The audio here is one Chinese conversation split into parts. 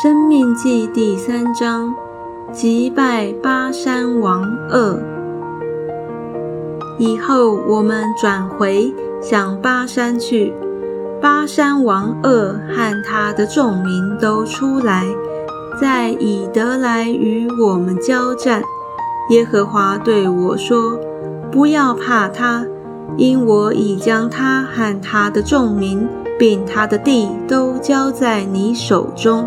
生命记第三章，击败巴山王二。以后我们转回向巴山去，巴山王二和他的众民都出来，在以德来与我们交战。耶和华对我说：“不要怕他，因我已将他和他的众民，并他的地都交在你手中。”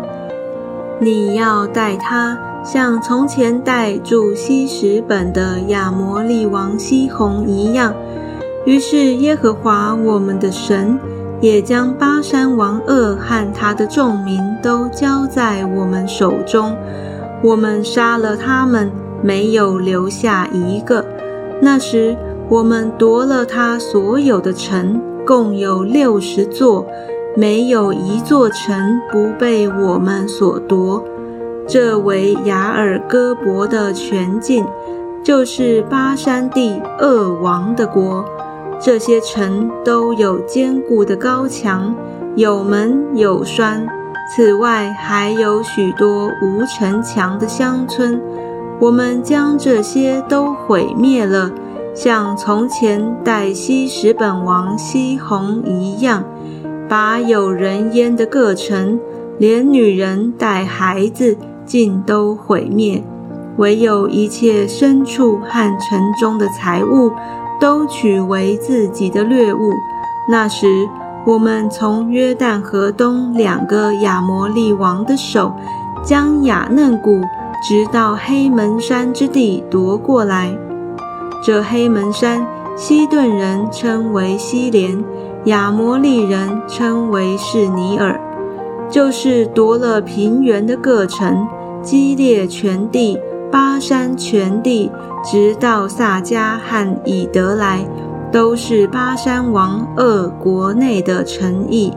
你要带他，像从前带住西什本的亚摩利王西宏一样。于是耶和华我们的神也将巴山王恶和他的众民都交在我们手中。我们杀了他们，没有留下一个。那时我们夺了他所有的城，共有六十座。没有一座城不被我们所夺。这为雅尔戈伯的全境，就是巴山地恶王的国。这些城都有坚固的高墙，有门有栓。此外还有许多无城墙的乡村。我们将这些都毁灭了，像从前代西什本王西宏一样。把有人烟的各城，连女人带孩子，尽都毁灭；唯有一切牲畜和城中的财物，都取为自己的掠物。那时，我们从约旦河东两个亚摩利王的手，将雅嫩谷直到黑门山之地夺过来。这黑门山，西顿人称为西连。亚摩利人称为是尼尔，就是夺了平原的各城，基列全地、巴山全地，直到萨迦和以德来，都是巴山王二国内的城邑。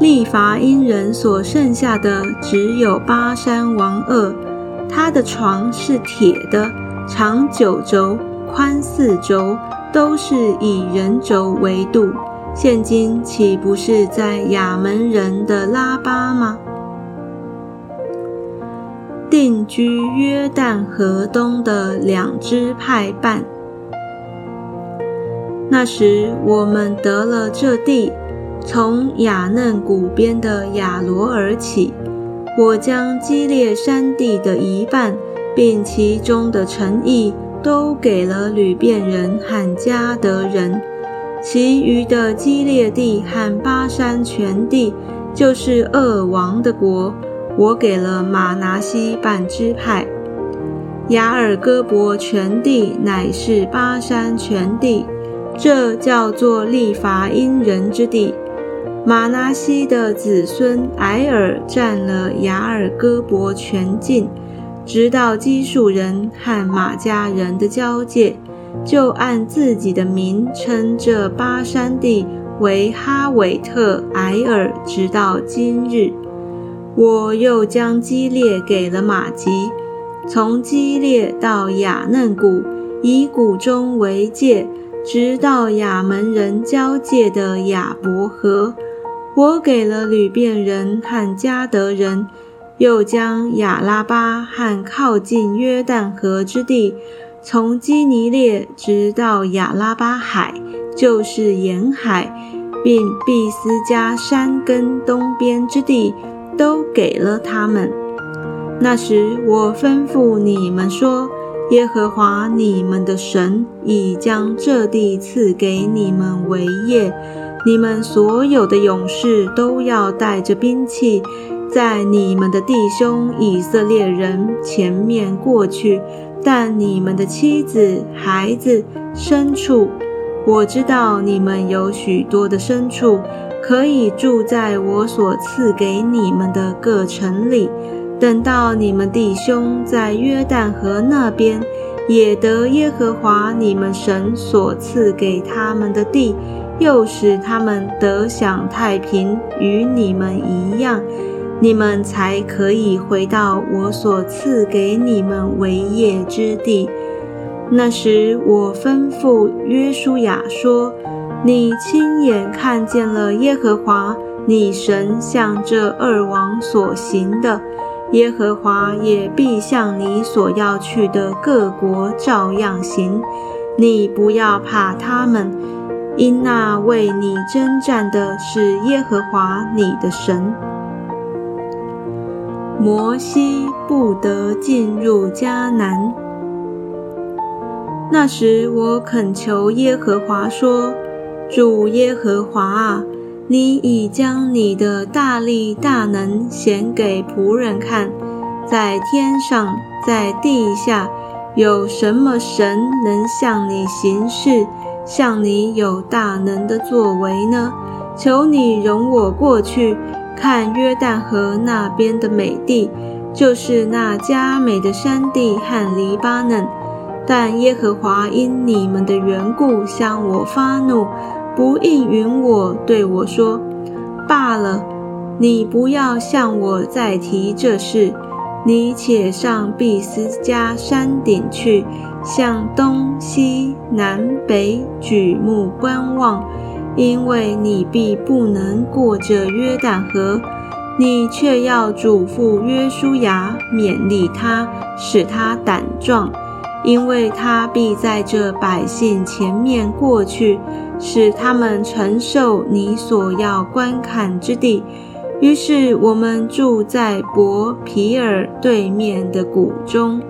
利伐因人所剩下的只有巴山王二，他的床是铁的，长九轴，宽四轴。都是以人轴为度，现今岂不是在亚门人的拉巴吗？定居约旦河东的两支派半。那时我们得了这地，从雅嫩谷边的亚罗而起，我将基列山地的一半，并其中的城邑。都给了吕遍人和迦德人，其余的基列地和巴山全地，就是恶王的国，我给了马拿西半支派。雅尔戈伯全地乃是巴山全地，这叫做利伐因人之地。马拿西的子孙埃尔占了雅尔戈伯全境。直到基述人和马家人的交界，就按自己的名称这巴山地为哈韦特埃尔，直到今日。我又将基列给了马吉，从基列到雅嫩谷，以谷中为界，直到亚门人交界的雅伯河。我给了吕遍人和迦德人。又将亚拉巴和靠近约旦河之地，从基尼列直到亚拉巴海，就是沿海，并毕斯加山根东边之地，都给了他们。那时我吩咐你们说：耶和华你们的神已将这地赐给你们为业，你们所有的勇士都要带着兵器。在你们的弟兄以色列人前面过去，但你们的妻子、孩子、牲畜，我知道你们有许多的牲畜，可以住在我所赐给你们的各城里。等到你们弟兄在约旦河那边，也得耶和华你们神所赐给他们的地，又使他们得享太平，与你们一样。你们才可以回到我所赐给你们为业之地。那时，我吩咐约书亚说：“你亲眼看见了耶和华你神向这二王所行的，耶和华也必向你所要去的各国照样行。你不要怕他们，因那为你征战的是耶和华你的神。摩西不得进入迦南。那时我恳求耶和华说：“主耶和华啊！”你已将你的大力大能显给仆人看，在天上，在地下，有什么神能向你行事，向你有大能的作为呢？求你容我过去，看约旦河那边的美地，就是那佳美的山地和黎巴嫩。但耶和华因你们的缘故向我发怒。不应允我，对我说：“罢了，你不要向我再提这事。你且上毕斯加山顶去，向东西南北举目观望，因为你必不能过这约旦河。你却要嘱咐约书亚，勉励他，使他胆壮，因为他必在这百姓前面过去。”使他们承受你所要观看之地。于是我们住在伯皮尔对面的谷中。